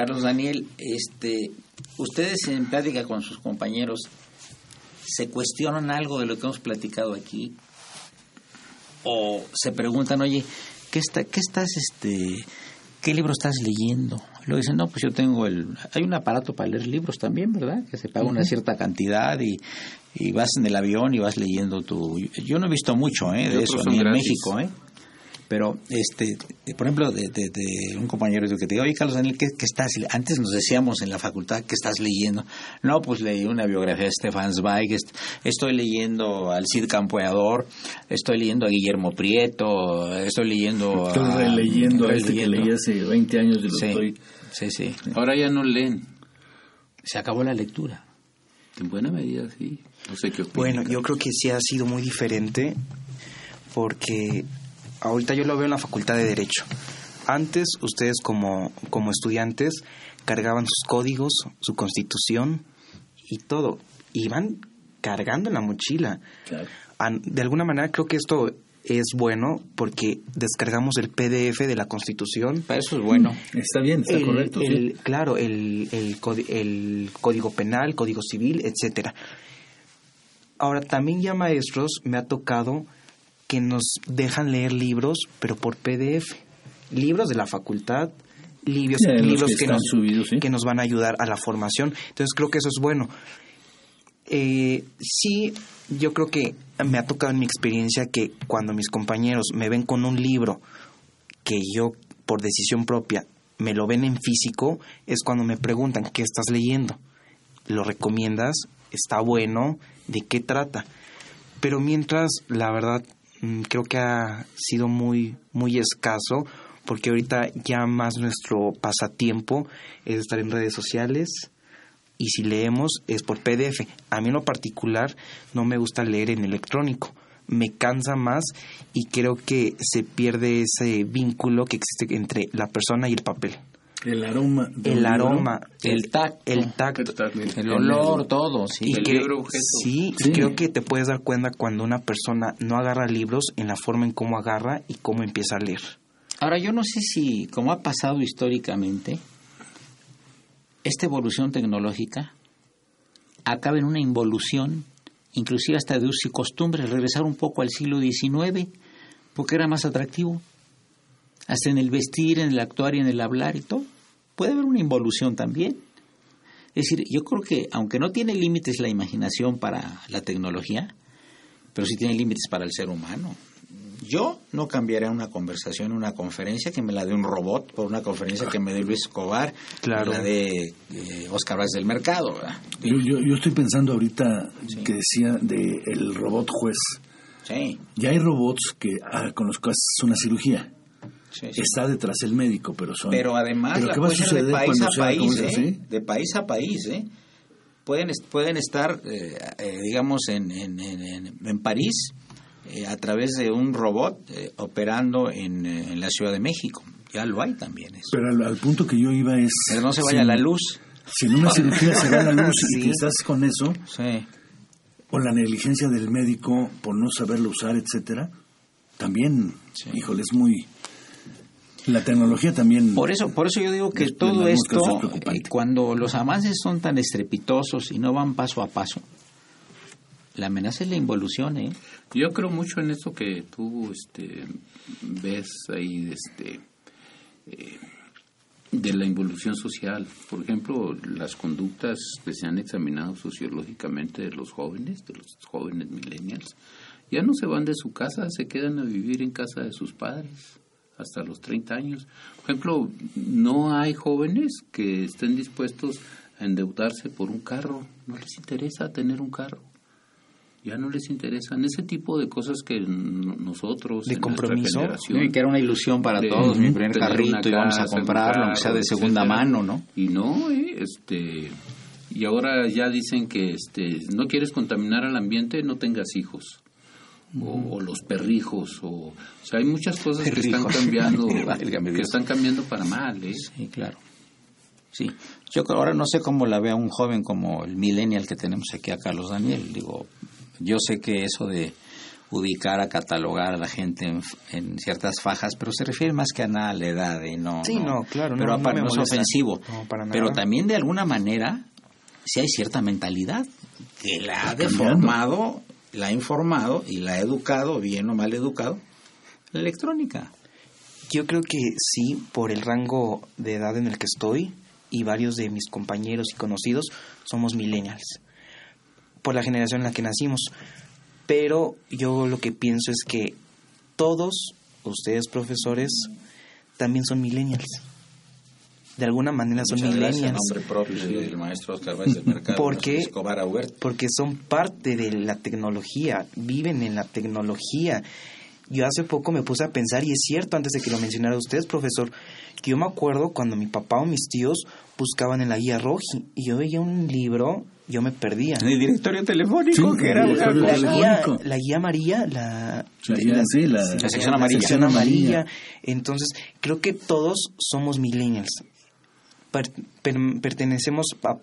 Carlos Daniel, este, ustedes en plática con sus compañeros se cuestionan algo de lo que hemos platicado aquí o se preguntan, oye, ¿qué está, qué estás, este, qué libro estás leyendo? Luego dicen, no, pues yo tengo el, hay un aparato para leer libros también, ¿verdad? Que se paga una cierta cantidad y, y vas en el avión y vas leyendo tu, yo no he visto mucho, ¿eh? De eso, en. México, ¿eh? Pero, este, por ejemplo, de, de- de un compañero que te digo, oye, Carlos Daniel, ¿qué, qué estás? le-?" Antes nos decíamos en la facultad, ¿qué estás leyendo? No, pues leí una biografía de Stefan Zweig, est- estoy leyendo al Cid Campeador, estoy leyendo a Guillermo Prieto, estoy leyendo Estoy a... releyendo a este que leí hace 20 años y lo Sí, estoy... sí, sí. Ahora ya no leen. Se acabó la lectura. En buena medida, sí. No sé qué opinan. Bueno, yo creo que sí ha sido muy diferente porque ahorita yo lo veo en la Facultad de Derecho. Antes ustedes como, como estudiantes cargaban sus códigos, su constitución y todo. Iban cargando en la mochila. Claro. De alguna manera creo que esto es bueno porque descargamos el PDF de la constitución Para eso es bueno. Está bien, está el- correcto. sí. Claro, el, el código penal, código civil, etcétera. Ahora, también ya maestros me ha tocado que nos dejan leer libros, pero por PDF. Libros de la facultad, libros, libros que nos, subidos, sí. que nos van a ayudar a la formación. Entonces creo que eso es bueno. Eh, sí, yo creo que me ha tocado en mi experiencia que cuando mis compañeros me ven con un libro que yo por decisión propia me lo ven en físico, es cuando me preguntan, ¿qué estás leyendo? ¿Lo recomiendas? ¿Está bueno? ¿De qué trata? Pero mientras, la verdad, creo que ha sido muy, muy escaso, porque ahorita ya más nuestro pasatiempo es estar en redes sociales, y si leemos es por PDF. A mí en lo particular no me gusta leer en electrónico. Me cansa más y creo que se pierde ese vínculo que existe entre la persona y el papel. El aroma. El libro. aroma, El tacto. el tacto. El olor, todo, sí. Y El que- libro objeto. sí, Sí. creo que te puedes dar cuenta cuando una persona no agarra libros en la forma en cómo agarra y cómo empieza a leer. Ahora, yo no sé si, como ha pasado históricamente, esta evolución tecnológica acaba en una involución, inclusive hasta de usos y costumbres, regresar un poco al siglo XIX, porque era más atractivo, hasta en el vestir, en el actuar y en el hablar y todo. Puede haber una involución también. Es decir, yo creo que aunque no tiene límites la imaginación para la tecnología, pero sí tiene límites para el ser humano. Yo no cambiaría una conversación, una conferencia que me la dé un robot por una conferencia que me dé Luis Escobar, Claro. la de eh, Oscar Vázquez del Mercado. Yo, yo, yo estoy pensando ahorita que decía de el robot juez. Sí, Ya hay robots que ah, con los que haces una cirugía. Sí, sí. Está detrás el médico, pero son. Pero además ¿Pero la qué va a puede ser de suceder país a país, ¿eh? De país a país, ¿eh? Pueden, pueden estar, eh, eh, digamos, en, en, en, en- París eh, a través de un robot eh, operando en, la Ciudad de México. Ya lo hay también eso. Pero al, al punto que yo iba es. Pero no se vaya si- la luz. Si en una cirugía se va la luz y Sí. que estás con eso, o la negligencia del médico por no saberlo usar, etcétera, también, híjole, es muy. La tecnología también. Por eso, por eso yo digo que todo esto, eh, cuando los avances son tan estrepitosos y no van paso a paso, la amenaza es la involución, ¿eh? Yo creo mucho en esto que tú este, ves ahí este, eh, de la involución social. Por ejemplo, las conductas que se han examinado sociológicamente de los jóvenes, de los jóvenes millennials, ya no se van de su casa, se quedan a vivir en casa de sus padres hasta los 30 años. Por ejemplo, no hay jóvenes que estén dispuestos a endeudarse por un carro, no les interesa tener un carro ya no les interesan ese tipo de cosas que nosotros De en compromiso. generación que era una ilusión para de todos, mi primer carrito y vamos a comprarlo, aunque sea de segunda etcétera. mano, ¿no? y no eh, este y ahora ya dicen que este no quieres contaminar al ambiente no tengas hijos o, o los perrijos o, o sea hay muchas cosas que están cambiando que están cambiando para mal ¿eh? Sí, claro. Sí, yo ahora no sé cómo la ve a un joven como el millennial que tenemos aquí a Carlos Daniel. Digo, yo sé que eso de ubicar, a catalogar a la gente en, en ciertas fajas, pero se refiere más que a nada a la edad y no. Sí, no, claro, Pero no, no no es ofensivo. No, para nada. pero también de alguna manera sí hay cierta mentalidad que la ha deformado, la ha informado y la ha educado, bien o mal educado, la electrónica. Yo creo que sí, por el rango de edad en el que estoy y varios de mis compañeros y conocidos somos millennials, por la generación en la que nacimos. Pero yo lo que pienso es que todos ustedes profesores también son millennials. De alguna manera son Muchas gracias, millennials. nombre propio del maestro Oscar Valls del Mercado. Porque- Escobar Aubert. porque son parte de la tecnología, viven en la tecnología. Yo hace poco me puse a pensar, y es cierto, antes de que lo mencionara usted, profesor, que yo me acuerdo cuando mi papá o mis tíos buscaban en la guía Roji y yo veía un libro, yo me perdía. En el directorio telefónico, Sí, que era el una directorio La guía, la guía amarilla, la, La guía, sí, la- La sección amarilla. sección amarilla. Entonces, creo que todos somos millennials. Per- per- pertenecemos a,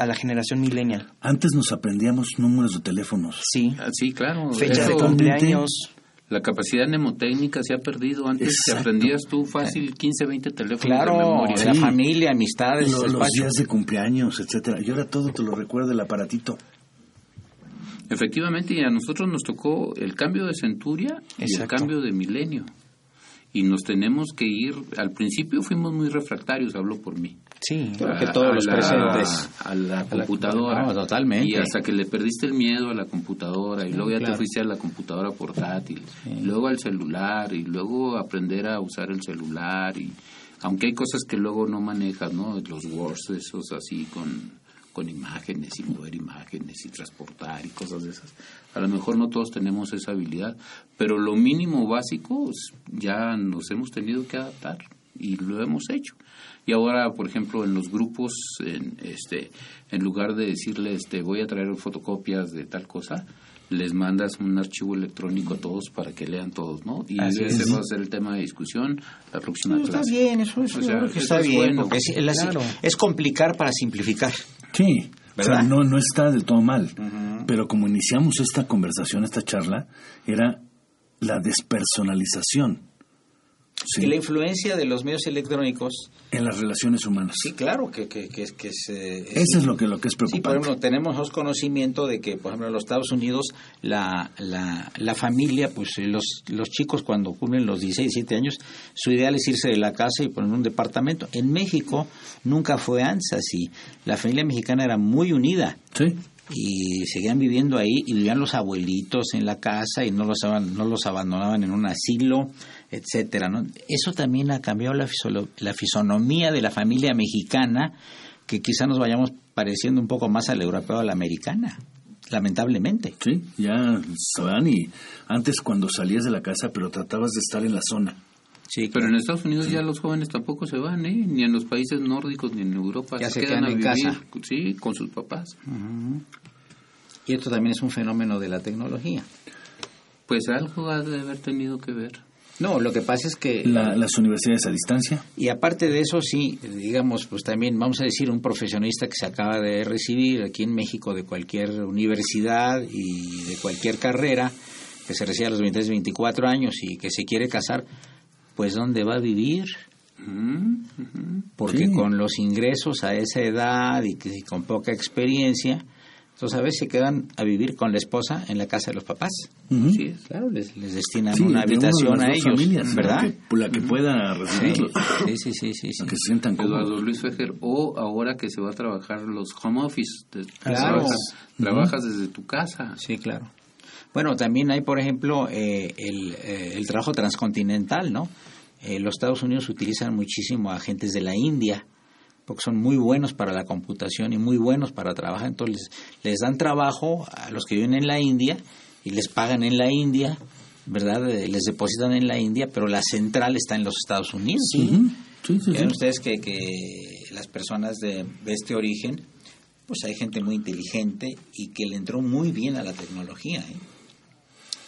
a la generación millennial. Antes nos aprendíamos números de teléfonos. Sí. Ah, Sí, claro. Fechas de Eso, cumpleaños. la capacidad mnemotécnica se ha perdido. Antes te aprendías tú fácil 15, 20 teléfonos de Claro, memoria. la Sí. familia, amistades, Lo- los días de cumpleaños, etcétera. Y ahora todo te lo recuerda el aparatito. Efectivamente, y a nosotros nos tocó el cambio de centuria y el cambio de milenio. Y nos tenemos que ir, al principio fuimos muy refractarios, hablo por mí. Sí. Creo que todos a los la- presentes. A la la- computadora. no, totalmente. Y hasta que le perdiste el miedo a la computadora y luego ya claro. te fuiste a la computadora portátil, y luego al celular y luego aprender a usar el celular y aunque hay cosas que luego no manejas, ¿no? Los words esos así con con imágenes y mover imágenes y transportar y cosas de esas. A lo mejor no todos tenemos esa habilidad, pero lo mínimo básico es- ya nos hemos tenido que adaptar y lo hemos hecho. Y ahora, por ejemplo, en los grupos, en, este, en lugar de decirles, te voy a traer fotocopias de tal cosa, les mandas un archivo electrónico a todos para que lean todos, ¿no? Y Así ese es. va a ser el tema de discusión la próxima No, está clase. bien, eso, eso O sea, que está es bien, bueno. porque es, es- Claro. es complicar para simplificar. Sí, o sea, no, no está del todo mal. Pero como iniciamos esta conversación, esta charla, era la despersonalización sí, Y la influencia de los medios electrónicos, en las relaciones humanas. sí, claro, que, que, que, que es, es- Eso es lo que, lo que es Sí, por preocupante. ejemplo, tenemos conocimiento de que, por ejemplo, en los Estados Unidos, la, la, la familia, pues eh, los, los chicos cuando cumplen los 16, 17 años, su ideal es irse de la casa y poner un departamento. En México nunca fue antes así. La familia mexicana era muy unida Sí, y seguían viviendo ahí y vivían los abuelitos en la casa y no los, no los abandonaban en un asilo, etcétera, ¿no? Eso también ha cambiado la, fisolo- la fisonomía de la familia mexicana, que quizá nos vayamos pareciendo un poco más al europeo o a la americana, lamentablemente. sí, ya se van y antes cuando salías de la casa, pero tratabas de estar en la zona. Sí, Pero en Estados Unidos ya los jóvenes tampoco se van, ¿eh? Ni en los países nórdicos ni en Europa. Ya se quedan en vivir, casa. Sí, con sus papás. Y esto también es un fenómeno de la tecnología. Pues algo ha de haber tenido que ver. No, lo que pasa es que... La- las universidades a distancia. Y aparte de eso, sí, digamos, pues también vamos a decir un profesionista que se acaba de recibir aquí en México de cualquier universidad y de cualquier carrera, que se recibe a los 23, 24 años y que se quiere casar, pues ¿dónde va a vivir? Porque Sí. con los ingresos a esa edad y, que- y con poca experiencia, entonces a veces se quedan a vivir con la esposa en la casa de los papás. Ujú. Sí, es. Claro, les, les destinan Sí, una de una de habitación las a ellos, familias, ¿verdad? La que, la que pueda Sí, recibirlos, sí, sí, sí, sí, sí. que se sientan Eduardo. Luis Fejer, o ahora que se va a trabajar los home office, te- Claro. trabajas, trabajas desde tu casa. Sí, claro. Bueno, también hay, por ejemplo, eh, el, eh, el trabajo transcontinental, ¿no? Eh, los Estados Unidos utilizan muchísimo a agentes de la India, porque son muy buenos para la computación y muy buenos para trabajar. Entonces, les, les dan trabajo a los que viven en la India y les pagan en la India, ¿verdad? Eh, les depositan en la India, pero la central está en los Estados Unidos. Sí, sí, sí. Vean ustedes que, que las personas de, de este origen, pues hay gente muy inteligente y que le entró muy bien a la tecnología. ¿eh?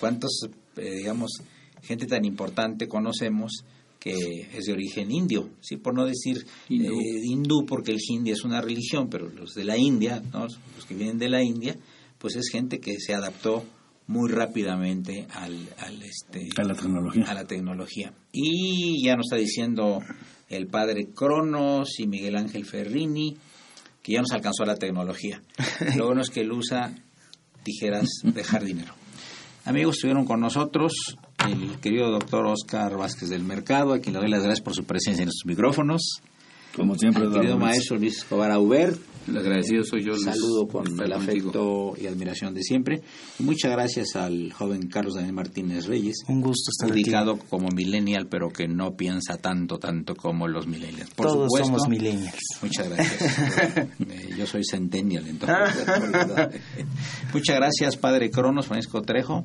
¿Cuántos, eh, digamos, gente tan importante conocemos que es de origen indio? Sí, por no decir Hindú. eh, hindú, porque el hindi es una religión, pero los de la India, ¿no? los que vienen de la India, pues es gente que se adaptó muy rápidamente al, al, este, A la tecnología. a la tecnología. Y ya nos está diciendo el padre Cronos y Miguel Ángel Ferrini que ya nos alcanzó la tecnología. Lo bueno es que él usa tijeras de jardinero. Amigos, estuvieron con nosotros el querido doctor Oscar Vázquez del Mercado, a quien le doy las gracias por su presencia en nuestros micrófonos. Como siempre, Al querido maestro Luis Escobar Aubert, El agradecido soy yo. Luis. saludo con el contigo. afecto y admiración de siempre. Y muchas gracias al joven Carlos Daniel Martínez Reyes, Un gusto estar aquí. ubicado como millennial, pero que no piensa tanto, tanto como los millennials. Por Todos supuesto, somos millennials. Muchas gracias. Eh, yo soy centennial, entonces. Muchas gracias, Padre Cronos, Francisco Trejo,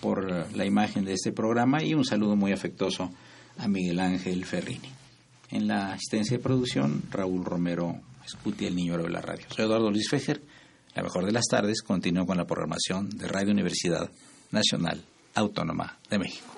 por la imagen de este programa y un saludo muy afectuoso a Miguel Ángel Ferrini. En la asistencia de producción, Raúl Romero Escuti, el niño de la radio. Soy Eduardo Luis Fejer. La mejor de las tardes continúo con la programación de Radio Universidad Nacional Autónoma de México.